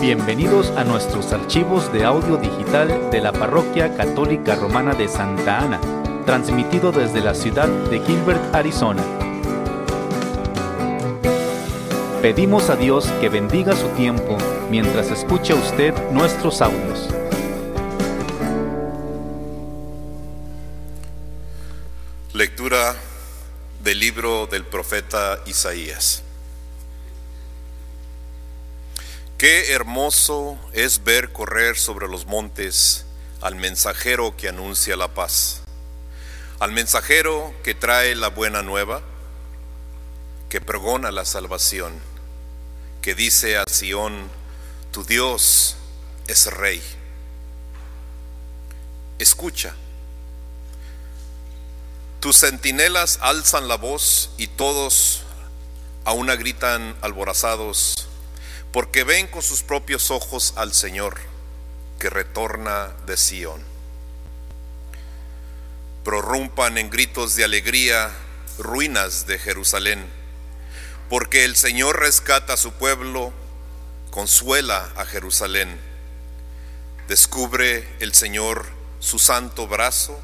Bienvenidos a nuestros archivos de audio digital de la Parroquia Católica Romana de Santa Ana, transmitido desde la ciudad de Gilbert, Arizona. Pedimos a Dios que bendiga su tiempo mientras escucha usted nuestros audios. Lectura del libro del profeta Isaías. Qué hermoso es ver correr sobre los montes al mensajero que anuncia la paz, al mensajero que trae la buena nueva, que pregona la salvación, que dice a Sión, tu Dios es rey. Escucha, tus centinelas alzan la voz y todos a una gritan alborazados porque ven con sus propios ojos al Señor que retorna de Sión. Prorrumpan en gritos de alegría ruinas de Jerusalén, porque el Señor rescata a su pueblo, consuela a Jerusalén. Descubre el Señor su santo brazo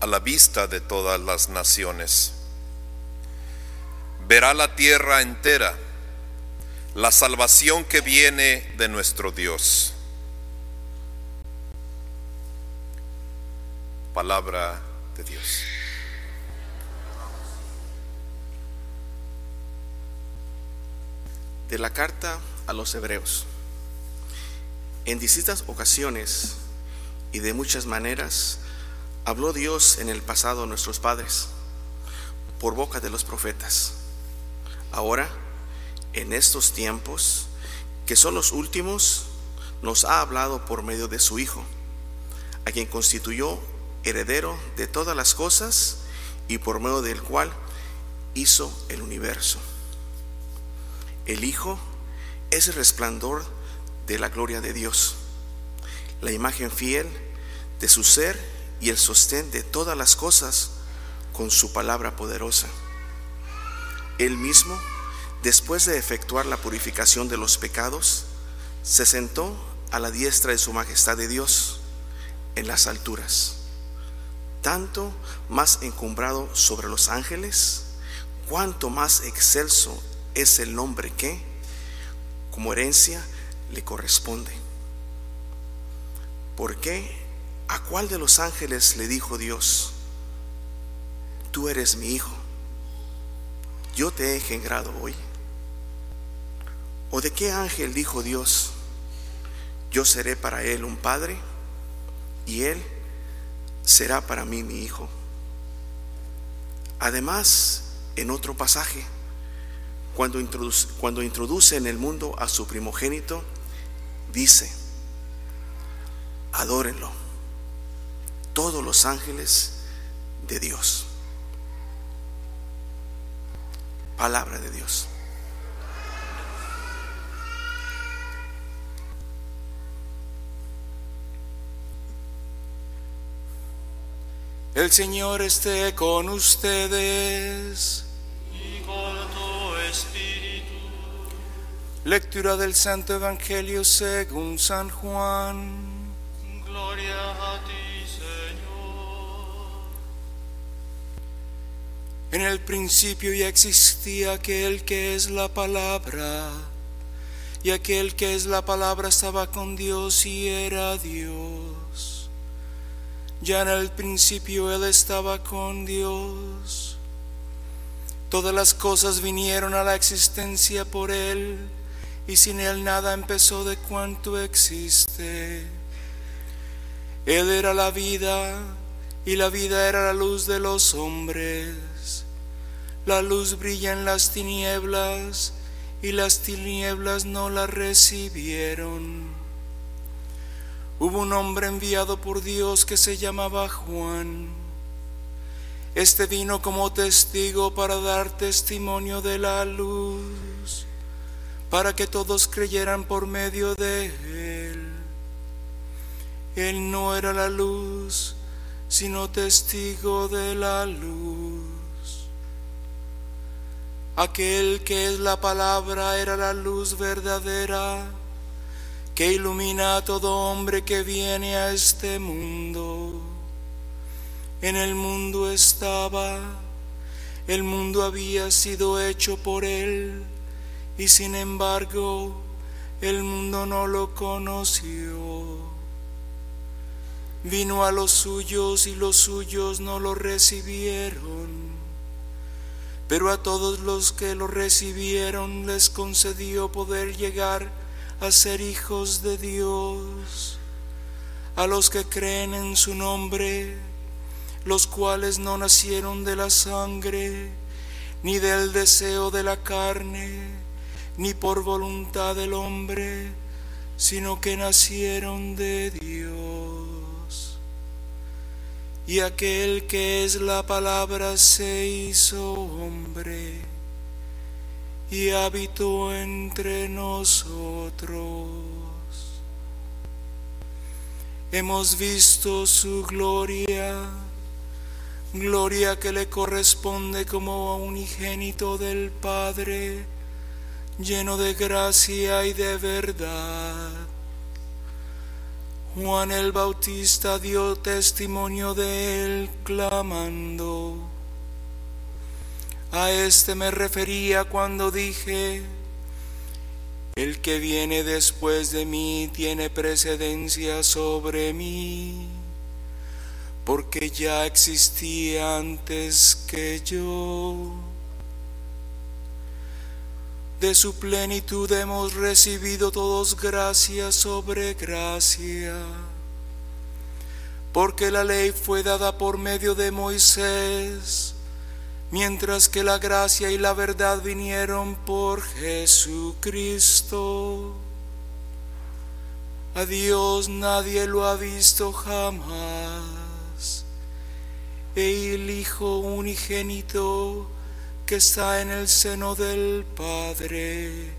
a la vista de todas las naciones. Verá la tierra entera la salvación que viene de nuestro Dios. Palabra de Dios. De la carta a los hebreos. En distintas ocasiones y de muchas maneras habló Dios en el pasado a nuestros padres por boca de los profetas. Ahora, en estos tiempos, que son los últimos, nos ha hablado por medio de su Hijo, a quien constituyó heredero de todas las cosas y por medio del cual hizo el universo. El Hijo es el resplandor de la gloria de Dios, la imagen fiel de su ser y el sostén de todas las cosas con su palabra poderosa. Él mismo después de efectuar la purificación de los pecados, se sentó a la diestra de su majestad de Dios en las alturas, tanto más encumbrado sobre los ángeles, cuanto más excelso es el nombre que, como herencia, le corresponde. ¿Por qué? ¿A cuál de los ángeles le dijo Dios, tú eres mi hijo, yo te he engendrado hoy? ¿O de qué ángel dijo Dios, yo seré para él un padre y él será para mí mi hijo? Además, en otro pasaje, cuando introduce, cuando introduce en el mundo a su primogénito, dice, adórenlo, todos los ángeles de Dios. Palabra de Dios. El Señor esté con ustedes. Y con tu espíritu. Lectura del Santo Evangelio según San Juan. Gloria a ti, Señor. En el principio ya existía aquel que es la palabra, y aquel que es la palabra estaba con Dios y era Dios. Ya en el principio Él estaba con Dios. Todas las cosas vinieron a la existencia por Él, y sin Él nada empezó de cuanto existe. Él era la vida, y la vida era la luz de los hombres. La luz brilla en las tinieblas, y las tinieblas no la recibieron. Hubo un hombre enviado por Dios que se llamaba Juan. Este vino como testigo para dar testimonio de la luz, para que todos creyeran por medio de él. Él no era la luz, sino testigo de la luz. Aquel que es la palabra era la luz verdadera que ilumina a todo hombre que viene a este mundo. En el mundo estaba, el mundo había sido hecho por él, y sin embargo el mundo no lo conoció. Vino a los suyos y los suyos no lo recibieron. Pero a todos los que lo recibieron les concedió poder llegar a ser hijos de Dios, a los que creen en su nombre, los cuales no nacieron de la sangre, ni del deseo de la carne, ni por voluntad del hombre, sino que nacieron de Dios. Y aquel que es la palabra se hizo hombre y habitó entre nosotros. Hemos visto su gloria, gloria que le corresponde como a unigénito del Padre, lleno de gracia y de verdad. Juan el Bautista dio testimonio de él clamando, a este me refería cuando dije, el que viene después de mí tiene precedencia sobre mí, porque ya existía antes que yo. De su plenitud hemos recibido todos gracia sobre gracia, porque la ley fue dada por medio de Moisés mientras que la gracia y la verdad vinieron por Jesucristo. A Dios nadie lo ha visto jamás. El Hijo unigénito que está en el seno del Padre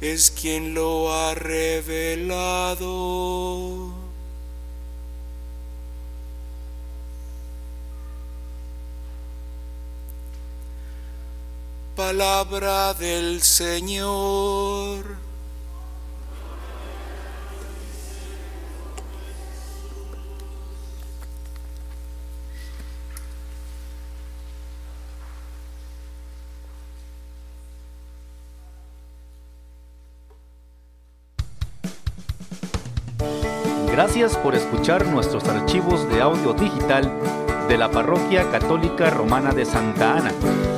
es quien lo ha revelado. Palabra del Señor. Gracias por escuchar nuestros archivos de audio digital de la Parroquia Católica Romana de Santa Ana.